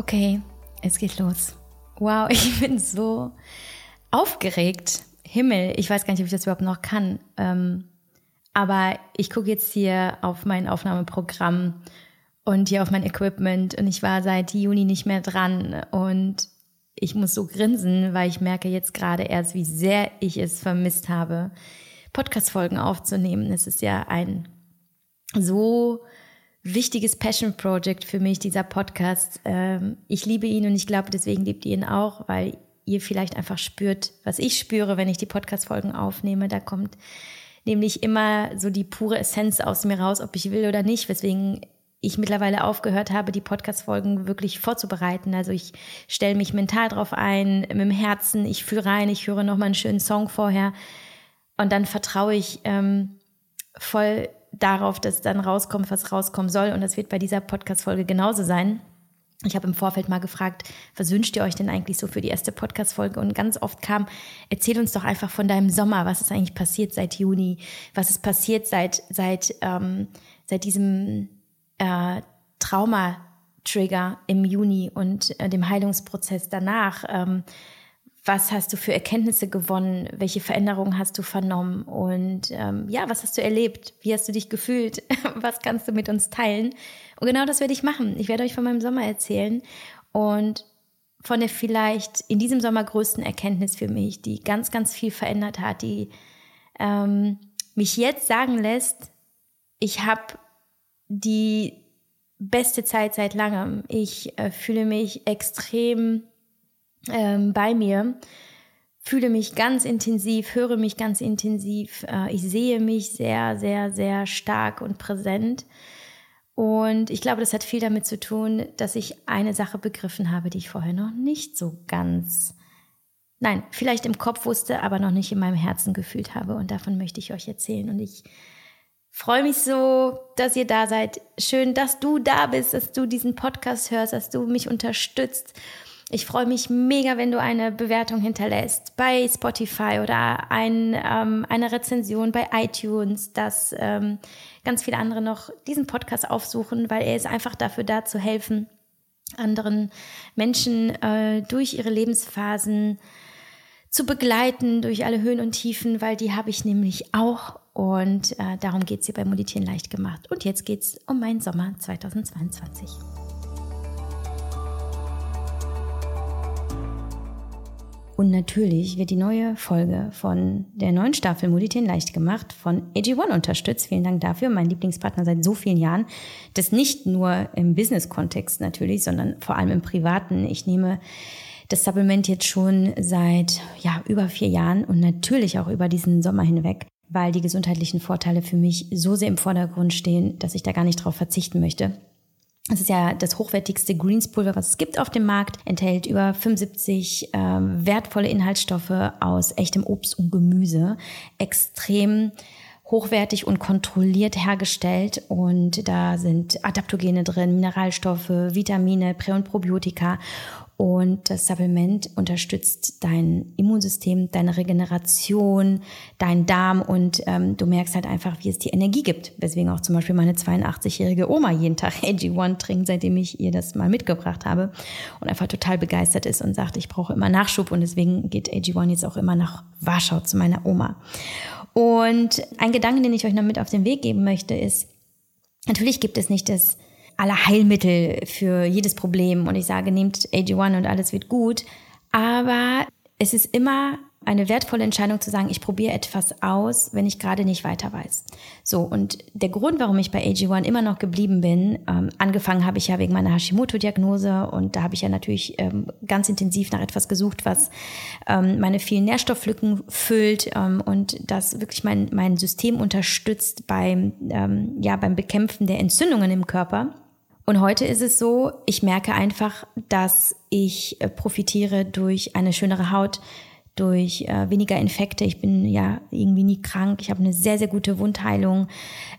Okay, es geht los. Wow, ich bin so aufgeregt. Himmel, ich weiß gar nicht, ob ich das überhaupt noch kann. Ähm, aber ich gucke jetzt hier auf mein Aufnahmeprogramm und hier auf mein Equipment und ich war seit Juni nicht mehr dran und ich muss so grinsen, weil ich merke jetzt gerade erst, wie sehr ich es vermisst habe, Podcast-Folgen aufzunehmen. Es ist ja ein so wichtiges Passion Project für mich, dieser Podcast. Ähm, ich liebe ihn und ich glaube, deswegen liebt ihr ihn auch, weil ihr vielleicht einfach spürt, was ich spüre, wenn ich die Podcast-Folgen aufnehme. Da kommt nämlich immer so die pure Essenz aus mir raus, ob ich will oder nicht, weswegen ich mittlerweile aufgehört habe, die Podcast-Folgen wirklich vorzubereiten. Also ich stelle mich mental drauf ein, mit dem Herzen, ich fühle rein, ich höre nochmal einen schönen Song vorher und dann vertraue ich ähm, voll darauf, dass dann rauskommt, was rauskommen soll. Und das wird bei dieser Podcast-Folge genauso sein. Ich habe im Vorfeld mal gefragt, was wünscht ihr euch denn eigentlich so für die erste Podcast-Folge? Und ganz oft kam, erzähl uns doch einfach von deinem Sommer, was ist eigentlich passiert seit Juni, was ist passiert seit, seit, ähm, seit diesem äh, Trauma-Trigger im Juni und äh, dem Heilungsprozess danach. Ähm, was hast du für Erkenntnisse gewonnen? Welche Veränderungen hast du vernommen? Und ähm, ja, was hast du erlebt? Wie hast du dich gefühlt? was kannst du mit uns teilen? Und genau das werde ich machen. Ich werde euch von meinem Sommer erzählen und von der vielleicht in diesem Sommer größten Erkenntnis für mich, die ganz, ganz viel verändert hat, die ähm, mich jetzt sagen lässt, ich habe die beste Zeit seit langem. Ich äh, fühle mich extrem ähm, bei mir, fühle mich ganz intensiv, höre mich ganz intensiv. Äh, ich sehe mich sehr, sehr, sehr stark und präsent. Und ich glaube, das hat viel damit zu tun, dass ich eine Sache begriffen habe, die ich vorher noch nicht so ganz, nein, vielleicht im Kopf wusste, aber noch nicht in meinem Herzen gefühlt habe. Und davon möchte ich euch erzählen. Und ich freue mich so, dass ihr da seid. Schön, dass du da bist, dass du diesen Podcast hörst, dass du mich unterstützt. Ich freue mich mega, wenn du eine Bewertung hinterlässt bei Spotify oder ein, ähm, eine Rezension bei iTunes, dass ähm, ganz viele andere noch diesen Podcast aufsuchen, weil er ist einfach dafür da zu helfen, anderen Menschen äh, durch ihre Lebensphasen zu begleiten, durch alle Höhen und Tiefen, weil die habe ich nämlich auch. Und äh, darum geht es hier bei Meditieren leicht gemacht. Und jetzt geht es um meinen Sommer 2022. Und natürlich wird die neue Folge von der neuen Staffel Moditieren leicht gemacht von AG1 unterstützt. Vielen Dank dafür. Mein Lieblingspartner seit so vielen Jahren. Das nicht nur im Business-Kontext natürlich, sondern vor allem im Privaten. Ich nehme das Supplement jetzt schon seit ja, über vier Jahren und natürlich auch über diesen Sommer hinweg, weil die gesundheitlichen Vorteile für mich so sehr im Vordergrund stehen, dass ich da gar nicht drauf verzichten möchte. Es ist ja das hochwertigste Greenspulver, was es gibt auf dem Markt, enthält über 75 ähm, wertvolle Inhaltsstoffe aus echtem Obst und Gemüse, extrem hochwertig und kontrolliert hergestellt und da sind Adaptogene drin, Mineralstoffe, Vitamine, Prä- und Probiotika und das Supplement unterstützt dein Immunsystem, deine Regeneration, dein Darm und ähm, du merkst halt einfach, wie es dir Energie gibt. Weswegen auch zum Beispiel meine 82-jährige Oma jeden Tag AG1 trinkt, seitdem ich ihr das mal mitgebracht habe und einfach total begeistert ist und sagt, ich brauche immer Nachschub und deswegen geht AG1 jetzt auch immer nach Warschau zu meiner Oma. Und ein Gedanke, den ich euch noch mit auf den Weg geben möchte, ist, natürlich gibt es nicht das aller Heilmittel für jedes Problem und ich sage, nehmt AG1 und alles wird gut. Aber es ist immer eine wertvolle Entscheidung zu sagen, ich probiere etwas aus, wenn ich gerade nicht weiter weiß. So, und der Grund, warum ich bei AG1 immer noch geblieben bin, ähm, angefangen habe ich ja wegen meiner Hashimoto-Diagnose und da habe ich ja natürlich ähm, ganz intensiv nach etwas gesucht, was ähm, meine vielen Nährstofflücken füllt ähm, und das wirklich mein, mein System unterstützt beim, ähm, ja, beim Bekämpfen der Entzündungen im Körper. Und heute ist es so, ich merke einfach, dass ich äh, profitiere durch eine schönere Haut, durch äh, weniger Infekte. Ich bin ja irgendwie nie krank. Ich habe eine sehr, sehr gute Wundheilung.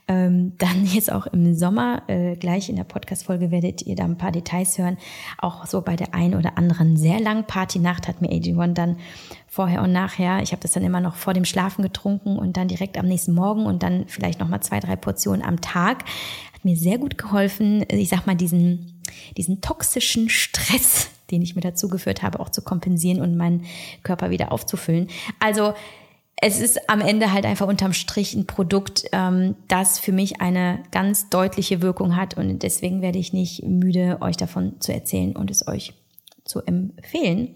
Ähm, dann jetzt auch im Sommer, äh, gleich in der Podcast-Folge werdet ihr da ein paar Details hören. Auch so bei der einen oder anderen sehr langen Partynacht hat mir AG1 dann vorher und nachher, ich habe das dann immer noch vor dem Schlafen getrunken und dann direkt am nächsten Morgen und dann vielleicht nochmal zwei, drei Portionen am Tag. Mir sehr gut geholfen, ich sag mal, diesen diesen toxischen Stress, den ich mir dazu geführt habe, auch zu kompensieren und meinen Körper wieder aufzufüllen. Also es ist am Ende halt einfach unterm Strich ein Produkt, ähm, das für mich eine ganz deutliche Wirkung hat und deswegen werde ich nicht müde, euch davon zu erzählen und es euch zu empfehlen.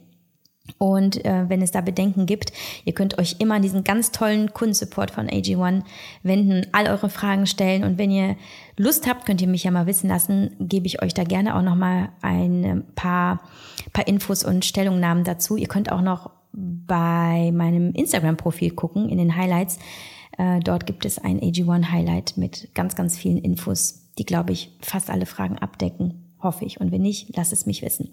Und äh, wenn es da Bedenken gibt, ihr könnt euch immer an diesen ganz tollen Kundensupport von AG1 wenden, all eure Fragen stellen. Und wenn ihr Lust habt, könnt ihr mich ja mal wissen lassen, gebe ich euch da gerne auch noch mal ein paar, paar Infos und Stellungnahmen dazu. Ihr könnt auch noch bei meinem Instagram-Profil gucken, in den Highlights. Äh, dort gibt es ein AG1-Highlight mit ganz, ganz vielen Infos, die, glaube ich, fast alle Fragen abdecken. Hoffe ich. Und wenn nicht, lasst es mich wissen.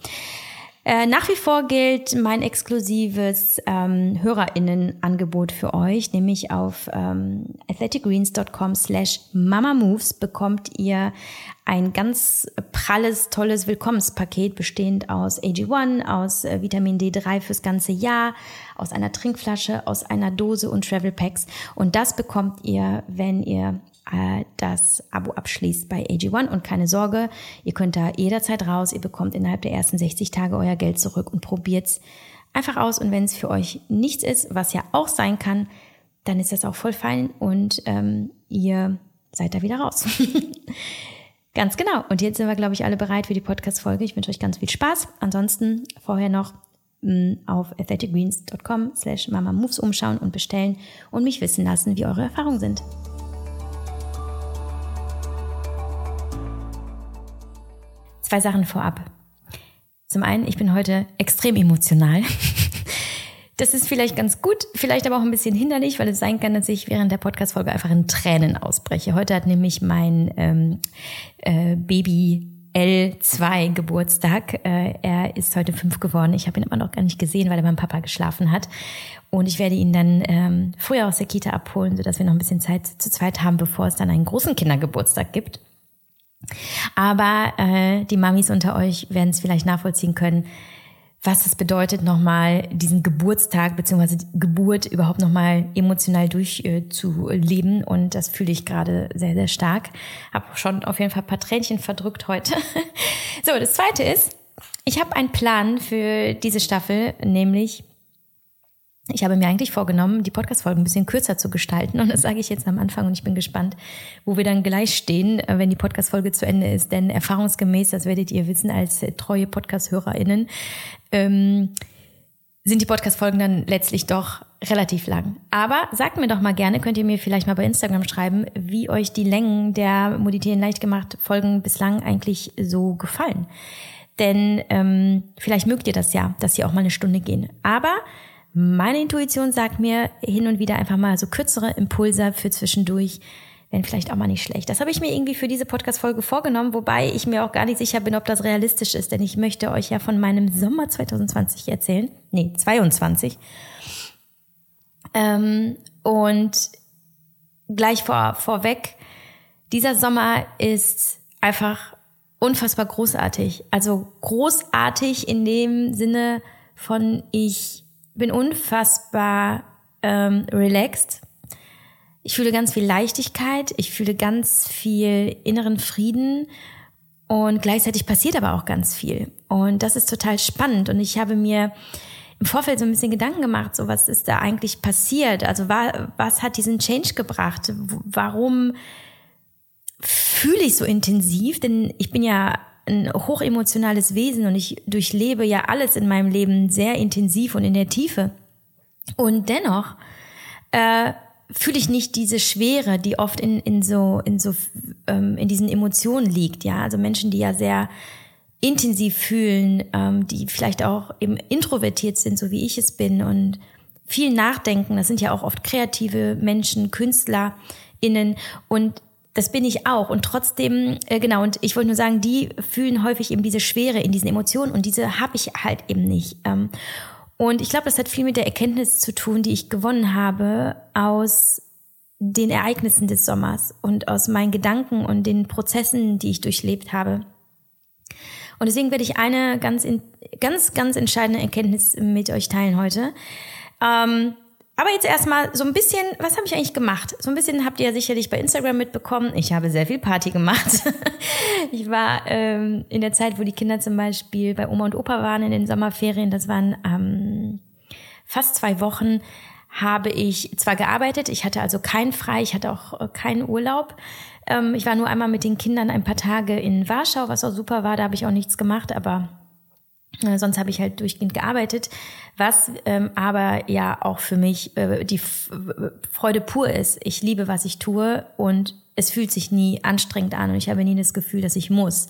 Äh, nach wie vor gilt mein exklusives ähm, HörerInnen-Angebot für euch, nämlich auf ähm, athleticgreens.com slash mamamoves bekommt ihr ein ganz pralles, tolles Willkommenspaket bestehend aus AG1, aus äh, Vitamin D3 fürs ganze Jahr, aus einer Trinkflasche, aus einer Dose und Travel Packs. Und das bekommt ihr, wenn ihr äh, das Abo abschließt bei AG1 und keine Sorge, ihr könnt da jederzeit raus, ihr bekommt innerhalb der ersten 60 Tage euer Geld zurück und probiert's einfach aus und wenn es für euch nichts ist, was ja auch sein kann, dann ist das auch voll fein und ähm, ihr seid da wieder raus. ganz genau. Und jetzt sind wir, glaube ich, alle bereit für die Podcast-Folge. Ich wünsche euch ganz viel Spaß. Ansonsten vorher noch mm, auf athleticgreens.com slash mamamoves umschauen und bestellen und mich wissen lassen, wie eure Erfahrungen sind. Zwei Sachen vorab. Zum einen, ich bin heute extrem emotional. Das ist vielleicht ganz gut, vielleicht aber auch ein bisschen hinderlich, weil es sein kann, dass ich während der Podcast-Folge einfach in Tränen ausbreche. Heute hat nämlich mein ähm, äh, Baby L2 Geburtstag. Äh, er ist heute fünf geworden. Ich habe ihn immer noch gar nicht gesehen, weil er beim Papa geschlafen hat. Und ich werde ihn dann ähm, früher aus der Kita abholen, sodass wir noch ein bisschen Zeit zu zweit haben, bevor es dann einen großen Kindergeburtstag gibt. Aber äh, die Mamis unter euch werden es vielleicht nachvollziehen können, was es bedeutet, nochmal diesen Geburtstag bzw. Geburt überhaupt nochmal emotional durchzuleben. Äh, und das fühle ich gerade sehr, sehr stark. Habe schon auf jeden Fall ein paar Tränchen verdrückt heute. so, das Zweite ist, ich habe einen Plan für diese Staffel, nämlich ich habe mir eigentlich vorgenommen, die Podcast-Folgen ein bisschen kürzer zu gestalten. Und das sage ich jetzt am Anfang und ich bin gespannt, wo wir dann gleich stehen, äh, wenn die Podcast-Folge zu Ende ist. Denn erfahrungsgemäß, das werdet ihr wissen als äh, treue Podcast-HörerInnen, ähm, sind die Podcast-Folgen dann letztlich doch relativ lang. Aber sagt mir doch mal gerne, könnt ihr mir vielleicht mal bei Instagram schreiben, wie euch die Längen der Moditieren leicht gemacht Folgen bislang eigentlich so gefallen. Denn ähm, vielleicht mögt ihr das ja, dass sie auch mal eine Stunde gehen. Aber meine Intuition sagt mir hin und wieder einfach mal so kürzere Impulse für zwischendurch, wären vielleicht auch mal nicht schlecht. Das habe ich mir irgendwie für diese Podcast-Folge vorgenommen, wobei ich mir auch gar nicht sicher bin, ob das realistisch ist, denn ich möchte euch ja von meinem Sommer 2020 erzählen. Nee, 22. Ähm, und gleich vor, vorweg, dieser Sommer ist einfach unfassbar großartig. Also großartig in dem Sinne von ich bin unfassbar ähm, relaxed. Ich fühle ganz viel Leichtigkeit, ich fühle ganz viel inneren Frieden und gleichzeitig passiert aber auch ganz viel. Und das ist total spannend. Und ich habe mir im Vorfeld so ein bisschen Gedanken gemacht, so was ist da eigentlich passiert? Also war, was hat diesen Change gebracht? Warum fühle ich so intensiv? Denn ich bin ja ein hochemotionales Wesen und ich durchlebe ja alles in meinem Leben sehr intensiv und in der Tiefe. Und dennoch äh, fühle ich nicht diese Schwere, die oft in, in so, in so, ähm, in diesen Emotionen liegt. Ja, also Menschen, die ja sehr intensiv fühlen, ähm, die vielleicht auch eben introvertiert sind, so wie ich es bin und viel nachdenken. Das sind ja auch oft kreative Menschen, KünstlerInnen und das bin ich auch. Und trotzdem, äh, genau, und ich wollte nur sagen, die fühlen häufig eben diese Schwere in diesen Emotionen und diese habe ich halt eben nicht. Ähm, und ich glaube, das hat viel mit der Erkenntnis zu tun, die ich gewonnen habe aus den Ereignissen des Sommers und aus meinen Gedanken und den Prozessen, die ich durchlebt habe. Und deswegen werde ich eine ganz, ganz, ganz entscheidende Erkenntnis mit euch teilen heute. Ähm, aber jetzt erstmal so ein bisschen, was habe ich eigentlich gemacht? So ein bisschen habt ihr ja sicherlich bei Instagram mitbekommen. Ich habe sehr viel Party gemacht. ich war ähm, in der Zeit, wo die Kinder zum Beispiel bei Oma und Opa waren in den Sommerferien, das waren ähm, fast zwei Wochen, habe ich zwar gearbeitet, ich hatte also keinen frei, ich hatte auch äh, keinen Urlaub. Ähm, ich war nur einmal mit den Kindern ein paar Tage in Warschau, was auch super war, da habe ich auch nichts gemacht, aber sonst habe ich halt durchgehend gearbeitet, was ähm, aber ja auch für mich äh, die F Freude pur ist. Ich liebe, was ich tue und es fühlt sich nie anstrengend an und ich habe nie das Gefühl, dass ich muss.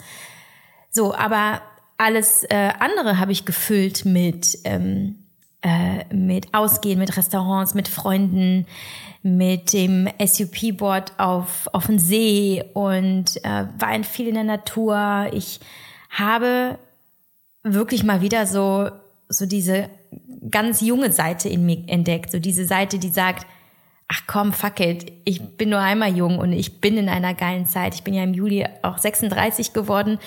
So, aber alles äh, andere habe ich gefüllt mit ähm, äh, mit Ausgehen, mit Restaurants, mit Freunden, mit dem SUP-Board auf, auf dem See und äh, war viel in der Natur. Ich habe wirklich mal wieder so, so diese ganz junge Seite in mir entdeckt. So diese Seite, die sagt, ach komm, fuck it, ich bin nur einmal jung und ich bin in einer geilen Zeit. Ich bin ja im Juli auch 36 geworden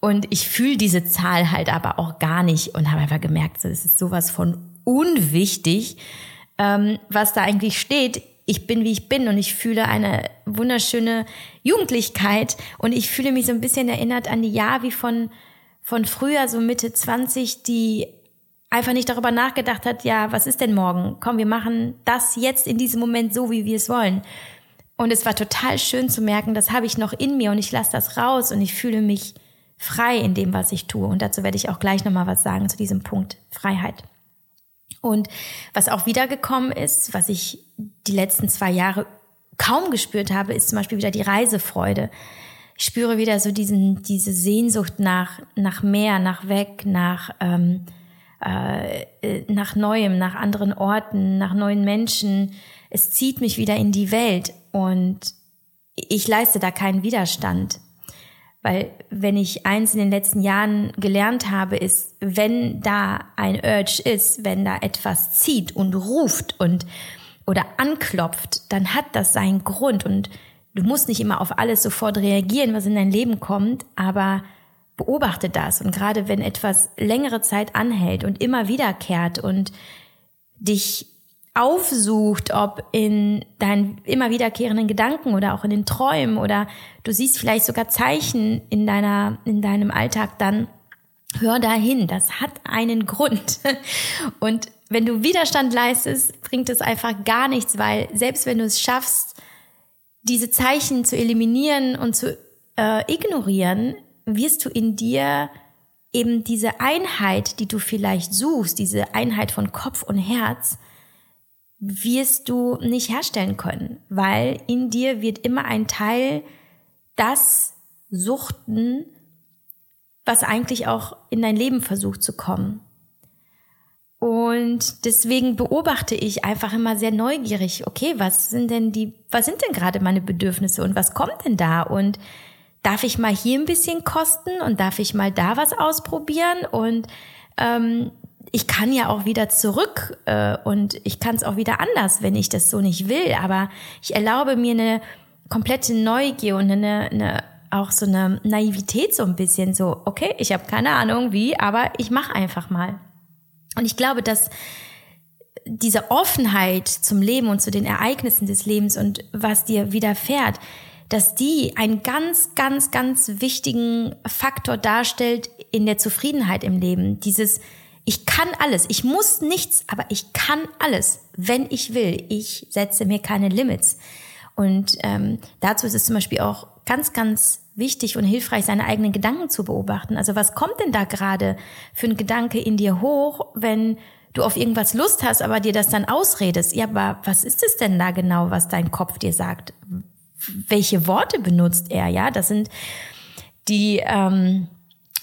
und ich fühle diese Zahl halt aber auch gar nicht und habe einfach gemerkt, so, das ist sowas von unwichtig, ähm, was da eigentlich steht. Ich bin, wie ich bin und ich fühle eine wunderschöne Jugendlichkeit und ich fühle mich so ein bisschen erinnert an die Jahr von von früher, so Mitte 20, die einfach nicht darüber nachgedacht hat, ja, was ist denn morgen? Komm, wir machen das jetzt in diesem Moment so, wie wir es wollen. Und es war total schön zu merken, das habe ich noch in mir und ich lasse das raus und ich fühle mich frei in dem, was ich tue. Und dazu werde ich auch gleich nochmal was sagen zu diesem Punkt Freiheit. Und was auch wiedergekommen ist, was ich die letzten zwei Jahre kaum gespürt habe, ist zum Beispiel wieder die Reisefreude spüre wieder so diesen, diese Sehnsucht nach, nach mehr, nach weg, nach, ähm, äh, nach Neuem, nach anderen Orten, nach neuen Menschen. Es zieht mich wieder in die Welt und ich leiste da keinen Widerstand. Weil wenn ich eins in den letzten Jahren gelernt habe, ist, wenn da ein Urge ist, wenn da etwas zieht und ruft und oder anklopft, dann hat das seinen Grund und Du musst nicht immer auf alles sofort reagieren, was in dein Leben kommt, aber beobachte das. Und gerade wenn etwas längere Zeit anhält und immer wiederkehrt und dich aufsucht, ob in deinen immer wiederkehrenden Gedanken oder auch in den Träumen oder du siehst vielleicht sogar Zeichen in deiner, in deinem Alltag, dann hör dahin. Das hat einen Grund. Und wenn du Widerstand leistest, bringt es einfach gar nichts, weil selbst wenn du es schaffst, diese Zeichen zu eliminieren und zu äh, ignorieren, wirst du in dir eben diese Einheit, die du vielleicht suchst, diese Einheit von Kopf und Herz, wirst du nicht herstellen können, weil in dir wird immer ein Teil das suchten, was eigentlich auch in dein Leben versucht zu kommen. Und deswegen beobachte ich einfach immer sehr neugierig, okay, was sind denn die, was sind denn gerade meine Bedürfnisse und was kommt denn da? Und darf ich mal hier ein bisschen kosten und darf ich mal da was ausprobieren? Und ähm, ich kann ja auch wieder zurück äh, und ich kann es auch wieder anders, wenn ich das so nicht will. Aber ich erlaube mir eine komplette Neugier und eine, eine auch so eine Naivität so ein bisschen so, okay, ich habe keine Ahnung wie, aber ich mache einfach mal. Und ich glaube, dass diese Offenheit zum Leben und zu den Ereignissen des Lebens und was dir widerfährt, dass die einen ganz, ganz, ganz wichtigen Faktor darstellt in der Zufriedenheit im Leben. Dieses, ich kann alles, ich muss nichts, aber ich kann alles, wenn ich will. Ich setze mir keine Limits. Und ähm, dazu ist es zum Beispiel auch ganz, ganz wichtig und hilfreich, seine eigenen Gedanken zu beobachten. Also was kommt denn da gerade für ein Gedanke in dir hoch, wenn du auf irgendwas Lust hast, aber dir das dann ausredest? Ja, aber was ist es denn da genau, was dein Kopf dir sagt? Welche Worte benutzt er? Ja, das sind die ähm,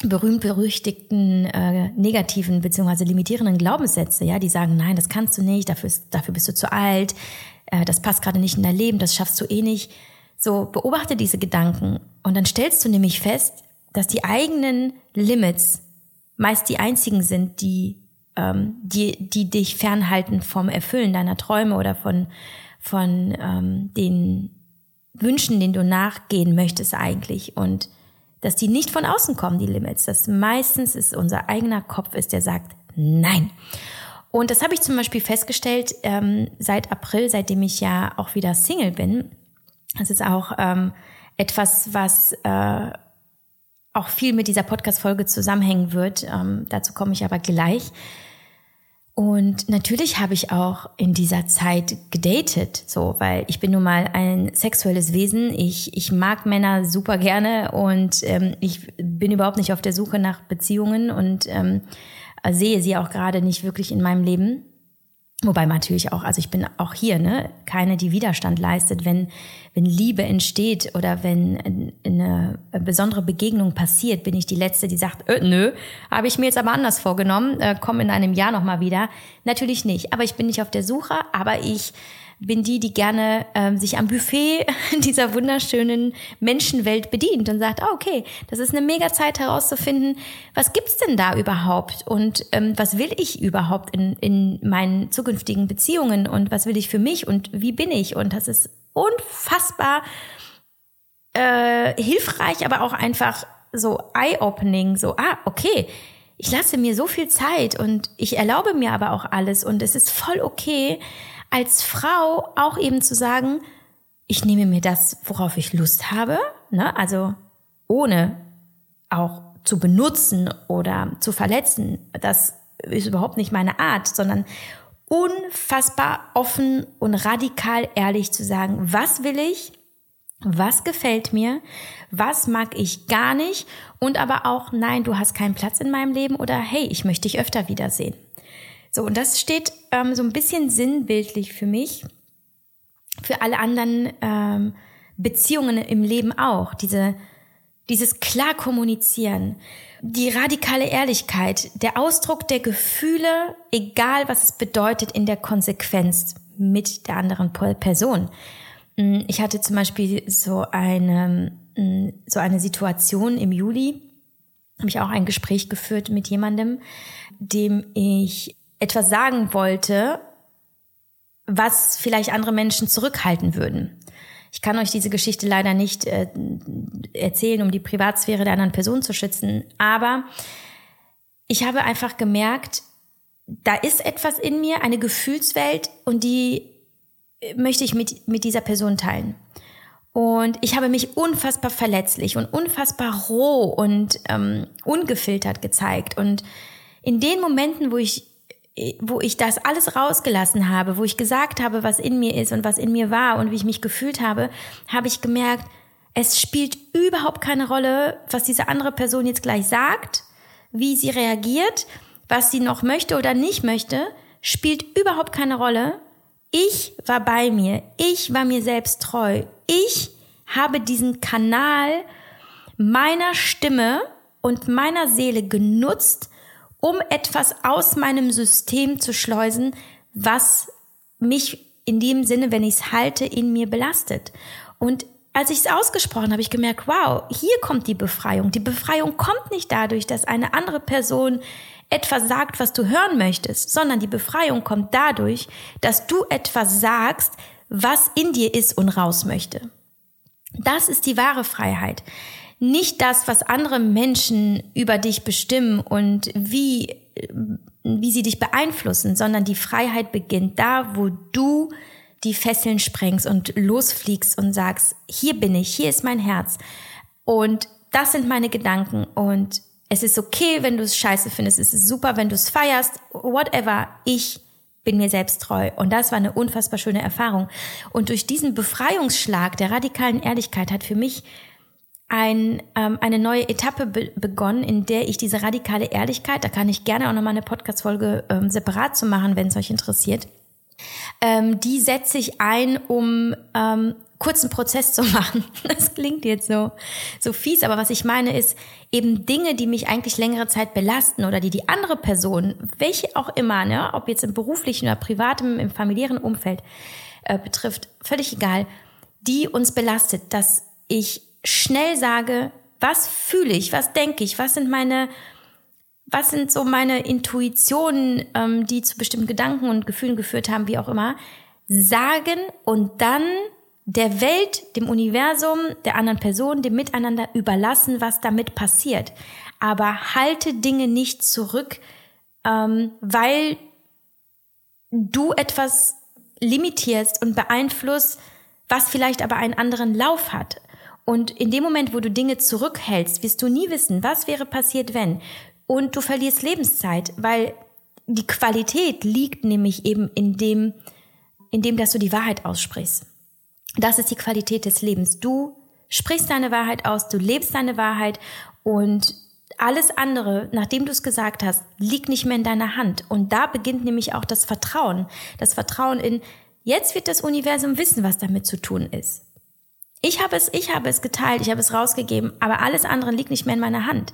berühmt-berüchtigten äh, negativen beziehungsweise limitierenden Glaubenssätze, ja, die sagen, nein, das kannst du nicht, dafür, dafür bist du zu alt, äh, das passt gerade nicht in dein Leben, das schaffst du eh nicht. So, beobachte diese Gedanken und dann stellst du nämlich fest, dass die eigenen Limits meist die einzigen sind, die, ähm, die, die dich fernhalten vom Erfüllen deiner Träume oder von, von ähm, den Wünschen, denen du nachgehen möchtest eigentlich. Und dass die nicht von außen kommen, die Limits. Dass meistens ist unser eigener Kopf ist, der sagt, nein. Und das habe ich zum Beispiel festgestellt ähm, seit April, seitdem ich ja auch wieder Single bin. Das ist auch ähm, etwas, was äh, auch viel mit dieser Podcast-Folge zusammenhängen wird. Ähm, dazu komme ich aber gleich. Und natürlich habe ich auch in dieser Zeit gedatet, so, weil ich bin nun mal ein sexuelles Wesen. Ich, ich mag Männer super gerne und ähm, ich bin überhaupt nicht auf der Suche nach Beziehungen und ähm, sehe sie auch gerade nicht wirklich in meinem Leben. Wobei natürlich auch, also ich bin auch hier, ne, keine, die Widerstand leistet, wenn, wenn Liebe entsteht oder wenn eine besondere Begegnung passiert, bin ich die Letzte, die sagt, äh, nö, habe ich mir jetzt aber anders vorgenommen, äh, komm in einem Jahr nochmal wieder. Natürlich nicht. Aber ich bin nicht auf der Suche, aber ich bin die, die gerne ähm, sich am Buffet dieser wunderschönen Menschenwelt bedient und sagt, oh, okay, das ist eine mega Zeit herauszufinden, was gibt's denn da überhaupt? Und ähm, was will ich überhaupt in, in meinen zukünftigen Beziehungen? Und was will ich für mich? Und wie bin ich? Und das ist unfassbar äh, hilfreich, aber auch einfach so eye-opening, so, ah, okay, ich lasse mir so viel Zeit und ich erlaube mir aber auch alles und es ist voll okay, als Frau auch eben zu sagen, ich nehme mir das, worauf ich Lust habe, ne? also ohne auch zu benutzen oder zu verletzen. Das ist überhaupt nicht meine Art, sondern unfassbar offen und radikal ehrlich zu sagen, was will ich, was gefällt mir, was mag ich gar nicht und aber auch, nein, du hast keinen Platz in meinem Leben oder hey, ich möchte dich öfter wiedersehen. So, und das steht ähm, so ein bisschen sinnbildlich für mich, für alle anderen ähm, Beziehungen im Leben auch. Diese, dieses klar kommunizieren, die radikale Ehrlichkeit, der Ausdruck der Gefühle, egal was es bedeutet in der Konsequenz mit der anderen Person. Mm, ich hatte zum Beispiel so eine, mm, so eine Situation im Juli, habe ich auch ein Gespräch geführt mit jemandem, dem ich etwas sagen wollte, was vielleicht andere Menschen zurückhalten würden. Ich kann euch diese Geschichte leider nicht äh, erzählen, um die Privatsphäre der anderen Person zu schützen, aber ich habe einfach gemerkt, da ist etwas in mir, eine Gefühlswelt und die möchte ich mit, mit dieser Person teilen. Und ich habe mich unfassbar verletzlich und unfassbar roh und ähm, ungefiltert gezeigt. Und in den Momenten, wo ich wo ich das alles rausgelassen habe, wo ich gesagt habe, was in mir ist und was in mir war und wie ich mich gefühlt habe, habe ich gemerkt, es spielt überhaupt keine Rolle, was diese andere Person jetzt gleich sagt, wie sie reagiert, was sie noch möchte oder nicht möchte, spielt überhaupt keine Rolle. Ich war bei mir, ich war mir selbst treu, ich habe diesen Kanal meiner Stimme und meiner Seele genutzt, um etwas aus meinem System zu schleusen, was mich in dem Sinne, wenn ich es halte, in mir belastet. Und als ich es ausgesprochen habe, ich gemerkt, wow, hier kommt die Befreiung. Die Befreiung kommt nicht dadurch, dass eine andere Person etwas sagt, was du hören möchtest, sondern die Befreiung kommt dadurch, dass du etwas sagst, was in dir ist und raus möchte. Das ist die wahre Freiheit nicht das, was andere Menschen über dich bestimmen und wie, wie sie dich beeinflussen, sondern die Freiheit beginnt da, wo du die Fesseln sprengst und losfliegst und sagst, hier bin ich, hier ist mein Herz. Und das sind meine Gedanken und es ist okay, wenn du es scheiße findest, es ist super, wenn du es feierst, whatever. Ich bin mir selbst treu. Und das war eine unfassbar schöne Erfahrung. Und durch diesen Befreiungsschlag der radikalen Ehrlichkeit hat für mich ein, ähm, eine neue Etappe be begonnen, in der ich diese radikale Ehrlichkeit, da kann ich gerne auch nochmal eine Podcast-Folge ähm, separat zu machen, wenn es euch interessiert, ähm, die setze ich ein, um ähm, kurzen Prozess zu machen. Das klingt jetzt so, so fies, aber was ich meine ist, eben Dinge, die mich eigentlich längere Zeit belasten oder die die andere Person, welche auch immer, ne, ob jetzt im beruflichen oder privaten, im familiären Umfeld äh, betrifft, völlig egal, die uns belastet, dass ich schnell sage, was fühle ich, was denke ich, was sind meine, was sind so meine Intuitionen, ähm, die zu bestimmten Gedanken und Gefühlen geführt haben, wie auch immer, sagen und dann der Welt, dem Universum, der anderen Person, dem Miteinander überlassen, was damit passiert. Aber halte Dinge nicht zurück, ähm, weil du etwas limitierst und beeinflusst, was vielleicht aber einen anderen Lauf hat. Und in dem Moment, wo du Dinge zurückhältst, wirst du nie wissen, was wäre passiert, wenn. Und du verlierst Lebenszeit, weil die Qualität liegt nämlich eben in dem, in dem, dass du die Wahrheit aussprichst. Das ist die Qualität des Lebens. Du sprichst deine Wahrheit aus, du lebst deine Wahrheit und alles andere, nachdem du es gesagt hast, liegt nicht mehr in deiner Hand. Und da beginnt nämlich auch das Vertrauen. Das Vertrauen in, jetzt wird das Universum wissen, was damit zu tun ist. Ich habe es, ich habe es geteilt, ich habe es rausgegeben, aber alles andere liegt nicht mehr in meiner Hand.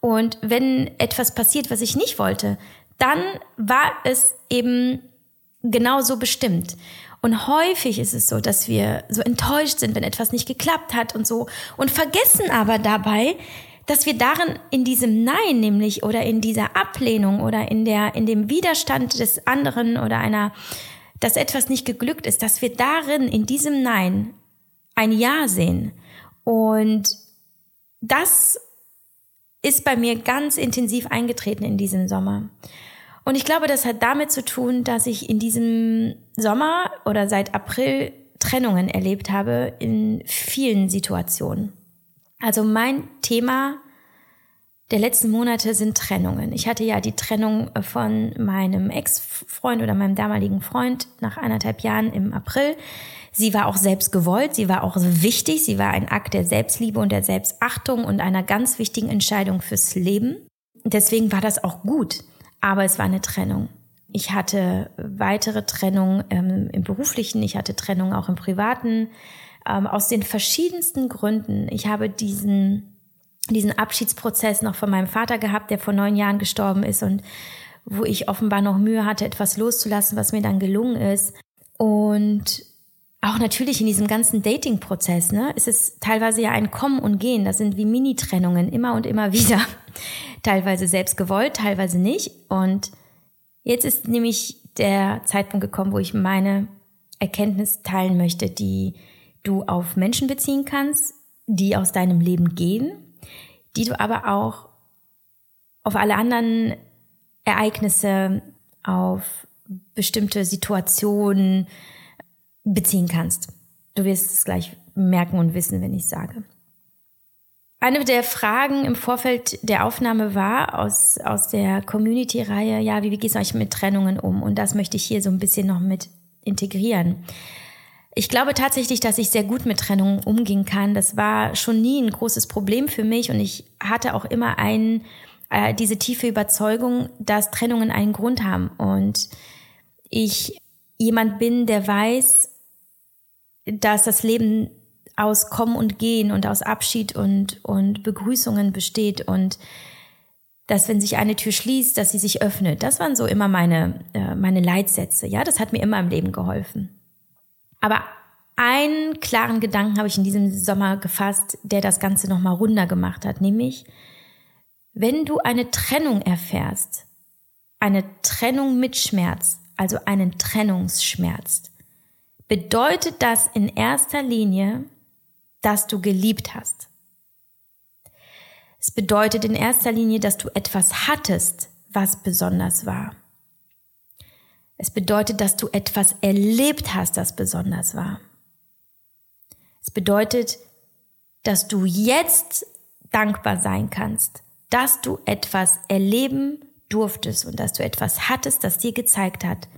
Und wenn etwas passiert, was ich nicht wollte, dann war es eben genau so bestimmt. Und häufig ist es so, dass wir so enttäuscht sind, wenn etwas nicht geklappt hat und so und vergessen aber dabei, dass wir darin in diesem Nein nämlich oder in dieser Ablehnung oder in der in dem Widerstand des anderen oder einer dass etwas nicht geglückt ist, dass wir darin in diesem Nein ein Ja sehen und das ist bei mir ganz intensiv eingetreten in diesem Sommer. Und ich glaube, das hat damit zu tun, dass ich in diesem Sommer oder seit April Trennungen erlebt habe in vielen Situationen. Also mein Thema der letzten Monate sind Trennungen. Ich hatte ja die Trennung von meinem Ex-Freund oder meinem damaligen Freund nach anderthalb Jahren im April. Sie war auch selbst gewollt, sie war auch wichtig, sie war ein Akt der Selbstliebe und der Selbstachtung und einer ganz wichtigen Entscheidung fürs Leben. Deswegen war das auch gut aber es war eine Trennung. Ich hatte weitere Trennungen ähm, im beruflichen, ich hatte Trennungen auch im privaten, ähm, aus den verschiedensten Gründen. Ich habe diesen, diesen Abschiedsprozess noch von meinem Vater gehabt, der vor neun Jahren gestorben ist und wo ich offenbar noch Mühe hatte, etwas loszulassen, was mir dann gelungen ist. Und auch natürlich in diesem ganzen Dating-Prozess, ne, ist es teilweise ja ein Kommen und Gehen. Das sind wie Mini-Trennungen immer und immer wieder teilweise selbst gewollt, teilweise nicht. Und jetzt ist nämlich der Zeitpunkt gekommen, wo ich meine Erkenntnis teilen möchte, die du auf Menschen beziehen kannst, die aus deinem Leben gehen, die du aber auch auf alle anderen Ereignisse, auf bestimmte Situationen beziehen kannst. Du wirst es gleich merken und wissen, wenn ich sage. Eine der Fragen im Vorfeld der Aufnahme war aus, aus der Community-Reihe, ja, wie, wie gehst du eigentlich mit Trennungen um? Und das möchte ich hier so ein bisschen noch mit integrieren. Ich glaube tatsächlich, dass ich sehr gut mit Trennungen umgehen kann. Das war schon nie ein großes Problem für mich und ich hatte auch immer ein, äh, diese tiefe Überzeugung, dass Trennungen einen Grund haben und ich jemand bin, der weiß, dass das Leben aus Kommen und Gehen und aus Abschied und, und Begrüßungen besteht und dass wenn sich eine Tür schließt, dass sie sich öffnet. Das waren so immer meine, äh, meine Leitsätze. Ja, das hat mir immer im Leben geholfen. Aber einen klaren Gedanken habe ich in diesem Sommer gefasst, der das Ganze nochmal runder gemacht hat, nämlich, wenn du eine Trennung erfährst, eine Trennung mit Schmerz, also einen Trennungsschmerz, bedeutet das in erster Linie, dass du geliebt hast. Es bedeutet in erster Linie, dass du etwas hattest, was besonders war. Es bedeutet, dass du etwas erlebt hast, das besonders war. Es bedeutet, dass du jetzt dankbar sein kannst, dass du etwas erleben durftest und dass du etwas hattest, das dir gezeigt hat,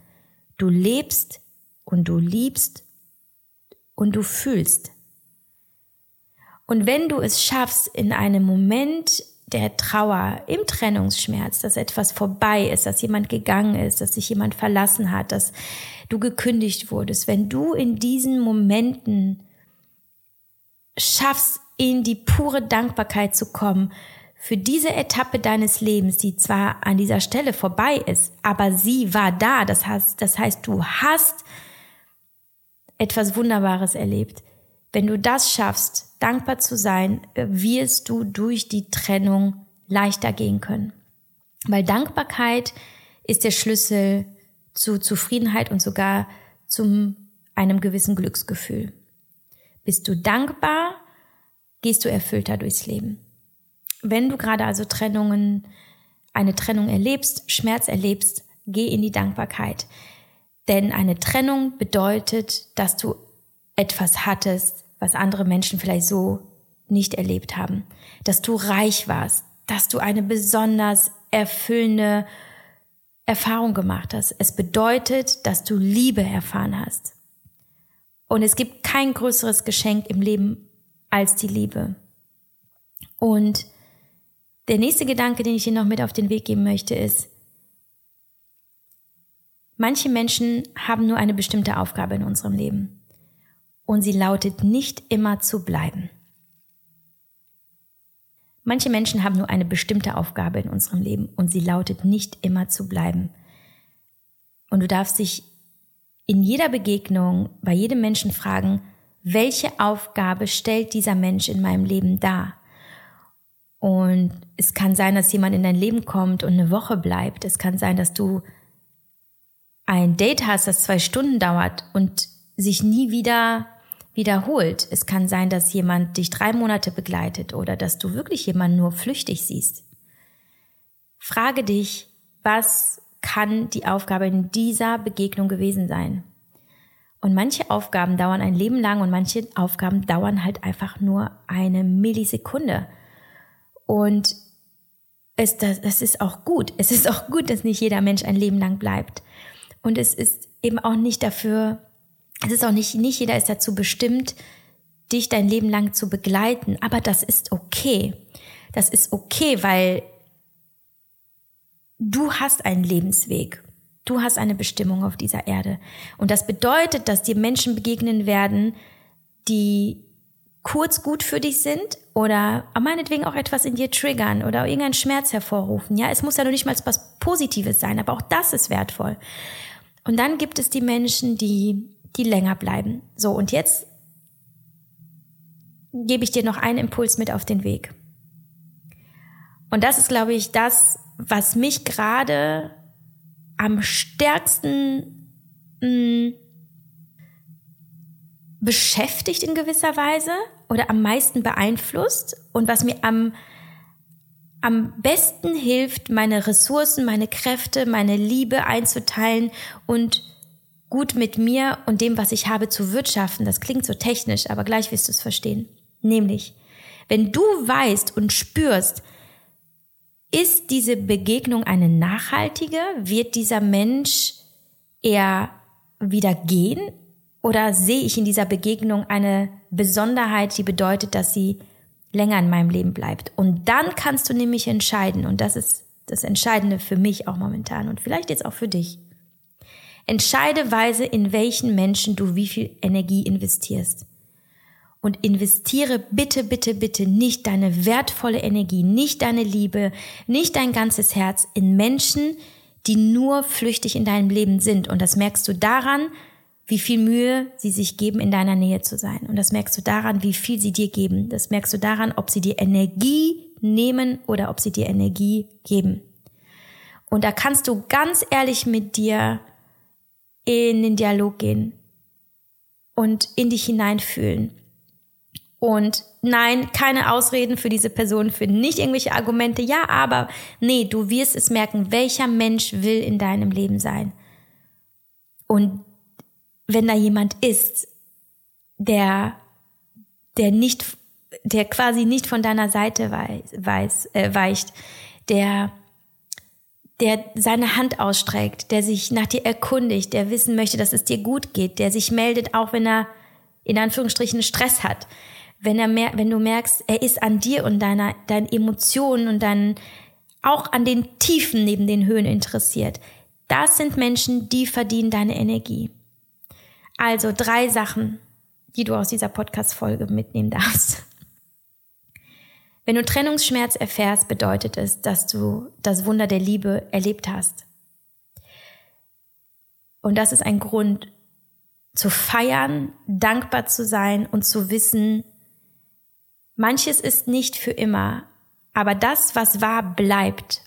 du lebst und du liebst und du fühlst. Und wenn du es schaffst, in einem Moment der Trauer, im Trennungsschmerz, dass etwas vorbei ist, dass jemand gegangen ist, dass sich jemand verlassen hat, dass du gekündigt wurdest, wenn du in diesen Momenten schaffst, in die pure Dankbarkeit zu kommen für diese Etappe deines Lebens, die zwar an dieser Stelle vorbei ist, aber sie war da. Das heißt, das heißt, du hast etwas Wunderbares erlebt. Wenn du das schaffst, dankbar zu sein, wirst du durch die Trennung leichter gehen können. Weil Dankbarkeit ist der Schlüssel zu Zufriedenheit und sogar zum einem gewissen Glücksgefühl. Bist du dankbar, gehst du erfüllter durchs Leben. Wenn du gerade also Trennungen, eine Trennung erlebst, Schmerz erlebst, geh in die Dankbarkeit. Denn eine Trennung bedeutet, dass du etwas hattest, was andere Menschen vielleicht so nicht erlebt haben. Dass du reich warst, dass du eine besonders erfüllende Erfahrung gemacht hast. Es bedeutet, dass du Liebe erfahren hast. Und es gibt kein größeres Geschenk im Leben als die Liebe. Und der nächste Gedanke, den ich dir noch mit auf den Weg geben möchte, ist, manche Menschen haben nur eine bestimmte Aufgabe in unserem Leben. Und sie lautet nicht immer zu bleiben. Manche Menschen haben nur eine bestimmte Aufgabe in unserem Leben und sie lautet nicht immer zu bleiben. Und du darfst dich in jeder Begegnung bei jedem Menschen fragen, welche Aufgabe stellt dieser Mensch in meinem Leben dar? Und es kann sein, dass jemand in dein Leben kommt und eine Woche bleibt. Es kann sein, dass du ein Date hast, das zwei Stunden dauert und sich nie wieder wiederholt. Es kann sein, dass jemand dich drei Monate begleitet oder dass du wirklich jemanden nur flüchtig siehst. Frage dich, was kann die Aufgabe in dieser Begegnung gewesen sein? Und manche Aufgaben dauern ein Leben lang und manche Aufgaben dauern halt einfach nur eine Millisekunde. Und es, das, das ist auch gut. Es ist auch gut, dass nicht jeder Mensch ein Leben lang bleibt. Und es ist eben auch nicht dafür, es ist auch nicht, nicht jeder ist dazu bestimmt, dich dein Leben lang zu begleiten. Aber das ist okay. Das ist okay, weil du hast einen Lebensweg. Du hast eine Bestimmung auf dieser Erde. Und das bedeutet, dass dir Menschen begegnen werden, die kurz gut für dich sind oder meinetwegen auch etwas in dir triggern oder irgendeinen Schmerz hervorrufen. Ja, es muss ja noch nicht mal was Positives sein, aber auch das ist wertvoll. Und dann gibt es die Menschen, die, die länger bleiben. So, und jetzt gebe ich dir noch einen Impuls mit auf den Weg. Und das ist, glaube ich, das, was mich gerade am stärksten mh, hm, beschäftigt in gewisser Weise oder am meisten beeinflusst und was mir am, am besten hilft, meine Ressourcen, meine Kräfte, meine Liebe einzuteilen und gut mit mir und dem, was ich habe, zu wirtschaften. Das klingt so technisch, aber gleich wirst du es verstehen. Nämlich, wenn du weißt und spürst, ist diese Begegnung eine nachhaltige? Wird dieser Mensch eher wieder gehen? Oder sehe ich in dieser Begegnung eine Besonderheit, die bedeutet, dass sie länger in meinem Leben bleibt? Und dann kannst du nämlich entscheiden, und das ist das Entscheidende für mich auch momentan und vielleicht jetzt auch für dich. Entscheide weise, in welchen Menschen du wie viel Energie investierst. Und investiere bitte, bitte, bitte nicht deine wertvolle Energie, nicht deine Liebe, nicht dein ganzes Herz in Menschen, die nur flüchtig in deinem Leben sind. Und das merkst du daran, wie viel Mühe sie sich geben, in deiner Nähe zu sein. Und das merkst du daran, wie viel sie dir geben. Das merkst du daran, ob sie dir Energie nehmen oder ob sie dir Energie geben. Und da kannst du ganz ehrlich mit dir in den Dialog gehen und in dich hineinfühlen. Und nein, keine Ausreden für diese Person, für nicht irgendwelche Argumente. Ja, aber nee, du wirst es merken, welcher Mensch will in deinem Leben sein. Und wenn da jemand ist, der, der nicht, der quasi nicht von deiner Seite weiß, weiß, äh, weicht, der, der seine Hand ausstreckt, der sich nach dir erkundigt, der wissen möchte, dass es dir gut geht, der sich meldet, auch wenn er in Anführungsstrichen Stress hat. Wenn er mer wenn du merkst, er ist an dir und deiner, deinen Emotionen und deinen, auch an den Tiefen neben den Höhen interessiert. Das sind Menschen, die verdienen deine Energie. Also drei Sachen, die du aus dieser Podcast-Folge mitnehmen darfst. Wenn du Trennungsschmerz erfährst, bedeutet es, dass du das Wunder der Liebe erlebt hast. Und das ist ein Grund zu feiern, dankbar zu sein und zu wissen, manches ist nicht für immer, aber das, was war, bleibt.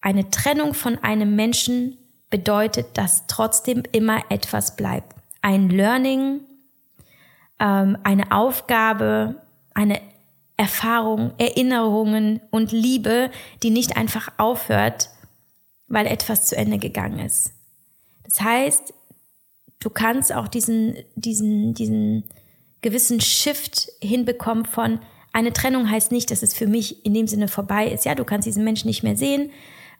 Eine Trennung von einem Menschen bedeutet, dass trotzdem immer etwas bleibt. Ein Learning, ähm, eine Aufgabe, eine Erfahrung, Erinnerungen und Liebe, die nicht einfach aufhört, weil etwas zu Ende gegangen ist. Das heißt, du kannst auch diesen, diesen, diesen gewissen Shift hinbekommen von, eine Trennung heißt nicht, dass es für mich in dem Sinne vorbei ist. Ja, du kannst diesen Menschen nicht mehr sehen.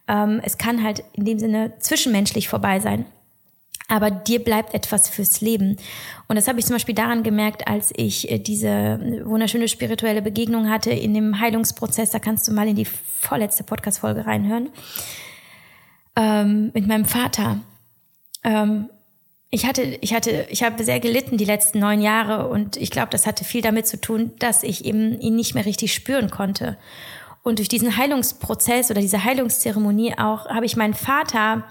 Ähm, es kann halt in dem Sinne zwischenmenschlich vorbei sein. Aber dir bleibt etwas fürs Leben. Und das habe ich zum Beispiel daran gemerkt, als ich äh, diese wunderschöne spirituelle Begegnung hatte in dem Heilungsprozess. Da kannst du mal in die vorletzte Podcast-Folge reinhören. Ähm, mit meinem Vater. Ähm, ich hatte, ich hatte, ich habe sehr gelitten die letzten neun Jahre und ich glaube, das hatte viel damit zu tun, dass ich eben ihn nicht mehr richtig spüren konnte. Und durch diesen Heilungsprozess oder diese Heilungszeremonie auch habe ich meinen Vater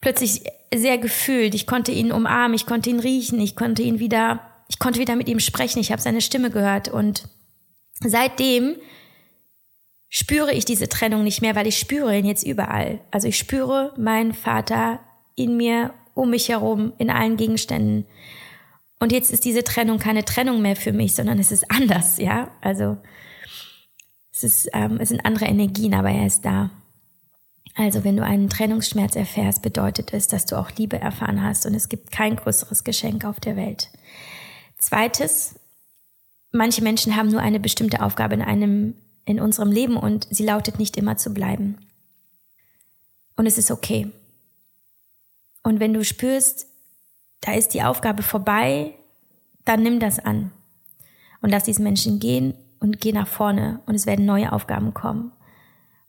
plötzlich sehr gefühlt. Ich konnte ihn umarmen, ich konnte ihn riechen, ich konnte ihn wieder, ich konnte wieder mit ihm sprechen, ich habe seine Stimme gehört und seitdem spüre ich diese Trennung nicht mehr, weil ich spüre ihn jetzt überall. Also ich spüre meinen Vater in mir um mich herum, in allen Gegenständen. Und jetzt ist diese Trennung keine Trennung mehr für mich, sondern es ist anders, ja. Also es, ist, ähm, es sind andere Energien, aber er ist da. Also wenn du einen Trennungsschmerz erfährst, bedeutet es, dass du auch Liebe erfahren hast und es gibt kein größeres Geschenk auf der Welt. Zweites, manche Menschen haben nur eine bestimmte Aufgabe in einem, in unserem Leben und sie lautet nicht immer zu bleiben. Und es ist okay. Und wenn du spürst, da ist die Aufgabe vorbei, dann nimm das an. Und lass diesen Menschen gehen und geh nach vorne und es werden neue Aufgaben kommen.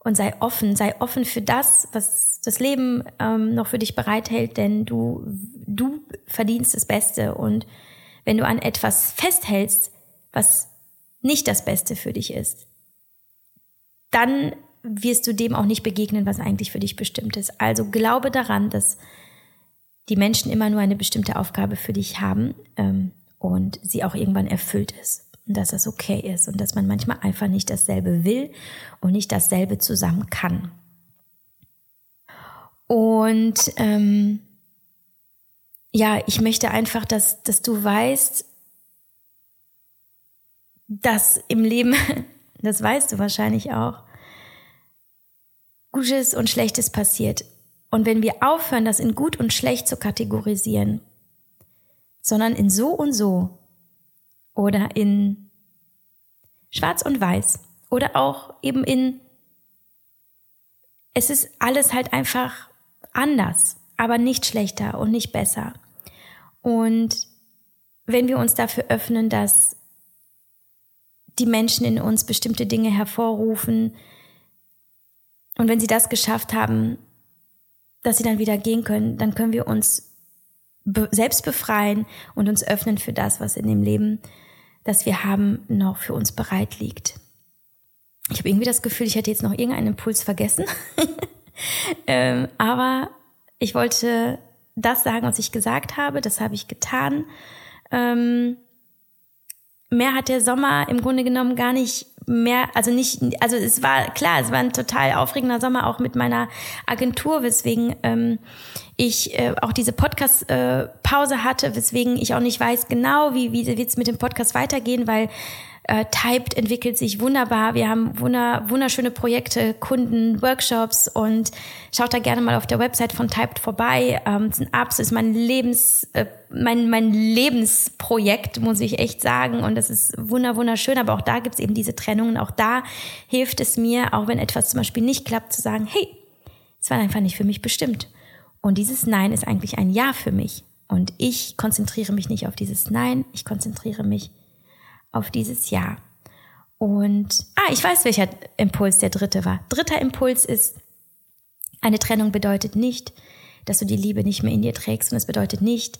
Und sei offen, sei offen für das, was das Leben ähm, noch für dich bereithält, denn du, du verdienst das Beste. Und wenn du an etwas festhältst, was nicht das Beste für dich ist, dann wirst du dem auch nicht begegnen, was eigentlich für dich bestimmt ist. Also glaube daran, dass die Menschen immer nur eine bestimmte Aufgabe für dich haben ähm, und sie auch irgendwann erfüllt ist. Und dass das okay ist und dass man manchmal einfach nicht dasselbe will und nicht dasselbe zusammen kann. Und ähm, ja, ich möchte einfach, dass, dass du weißt, dass im Leben, das weißt du wahrscheinlich auch, Gutes und Schlechtes passiert. Und wenn wir aufhören, das in gut und schlecht zu kategorisieren, sondern in so und so oder in schwarz und weiß oder auch eben in, es ist alles halt einfach anders, aber nicht schlechter und nicht besser. Und wenn wir uns dafür öffnen, dass die Menschen in uns bestimmte Dinge hervorrufen und wenn sie das geschafft haben, dass sie dann wieder gehen können, dann können wir uns be selbst befreien und uns öffnen für das, was in dem Leben, das wir haben, noch für uns bereit liegt. Ich habe irgendwie das Gefühl, ich hätte jetzt noch irgendeinen Impuls vergessen. ähm, aber ich wollte das sagen, was ich gesagt habe. Das habe ich getan. Ähm, mehr hat der Sommer im Grunde genommen gar nicht mehr, also nicht, also es war klar, es war ein total aufregender Sommer auch mit meiner Agentur, weswegen ähm, ich äh, auch diese Podcast-Pause äh, hatte, weswegen ich auch nicht weiß genau, wie wie wird's mit dem Podcast weitergehen, weil äh, Typed entwickelt sich wunderbar. Wir haben wunder, wunderschöne Projekte, Kunden, Workshops und schaut da gerne mal auf der Website von Typed vorbei. Ähm, es ist ein absolutes mein Lebens, äh, mein, mein Lebensprojekt, muss ich echt sagen. Und das ist wunder, wunderschön. Aber auch da gibt's eben diese Trennungen. Auch da hilft es mir, auch wenn etwas zum Beispiel nicht klappt, zu sagen, hey, es war einfach nicht für mich bestimmt. Und dieses Nein ist eigentlich ein Ja für mich. Und ich konzentriere mich nicht auf dieses Nein, ich konzentriere mich auf dieses Jahr. Und, ah, ich weiß, welcher Impuls der dritte war. Dritter Impuls ist, eine Trennung bedeutet nicht, dass du die Liebe nicht mehr in dir trägst und es bedeutet nicht,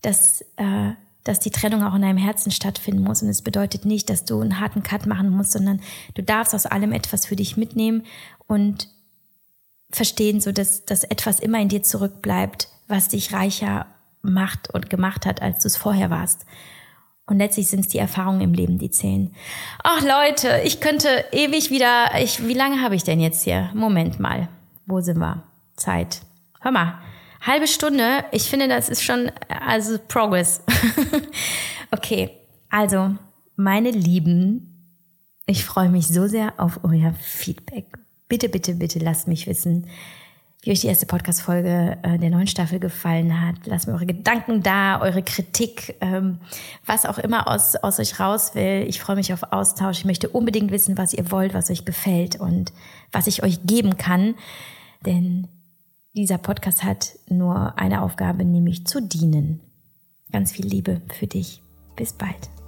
dass, äh, dass die Trennung auch in deinem Herzen stattfinden muss und es bedeutet nicht, dass du einen harten Cut machen musst, sondern du darfst aus allem etwas für dich mitnehmen und verstehen, so dass, dass etwas immer in dir zurückbleibt, was dich reicher macht und gemacht hat, als du es vorher warst. Und letztlich sind es die Erfahrungen im Leben, die zählen. Ach Leute, ich könnte ewig wieder. Ich, wie lange habe ich denn jetzt hier? Moment mal. Wo sind wir? Zeit. Hör mal. Halbe Stunde. Ich finde, das ist schon, also Progress. okay. Also, meine Lieben, ich freue mich so sehr auf euer Feedback. Bitte, bitte, bitte lasst mich wissen. Wie euch die erste Podcast-Folge äh, der neuen Staffel gefallen hat. Lasst mir eure Gedanken da, eure Kritik, ähm, was auch immer aus, aus euch raus will. Ich freue mich auf Austausch. Ich möchte unbedingt wissen, was ihr wollt, was euch gefällt und was ich euch geben kann. Denn dieser Podcast hat nur eine Aufgabe, nämlich zu dienen. Ganz viel Liebe für dich. Bis bald.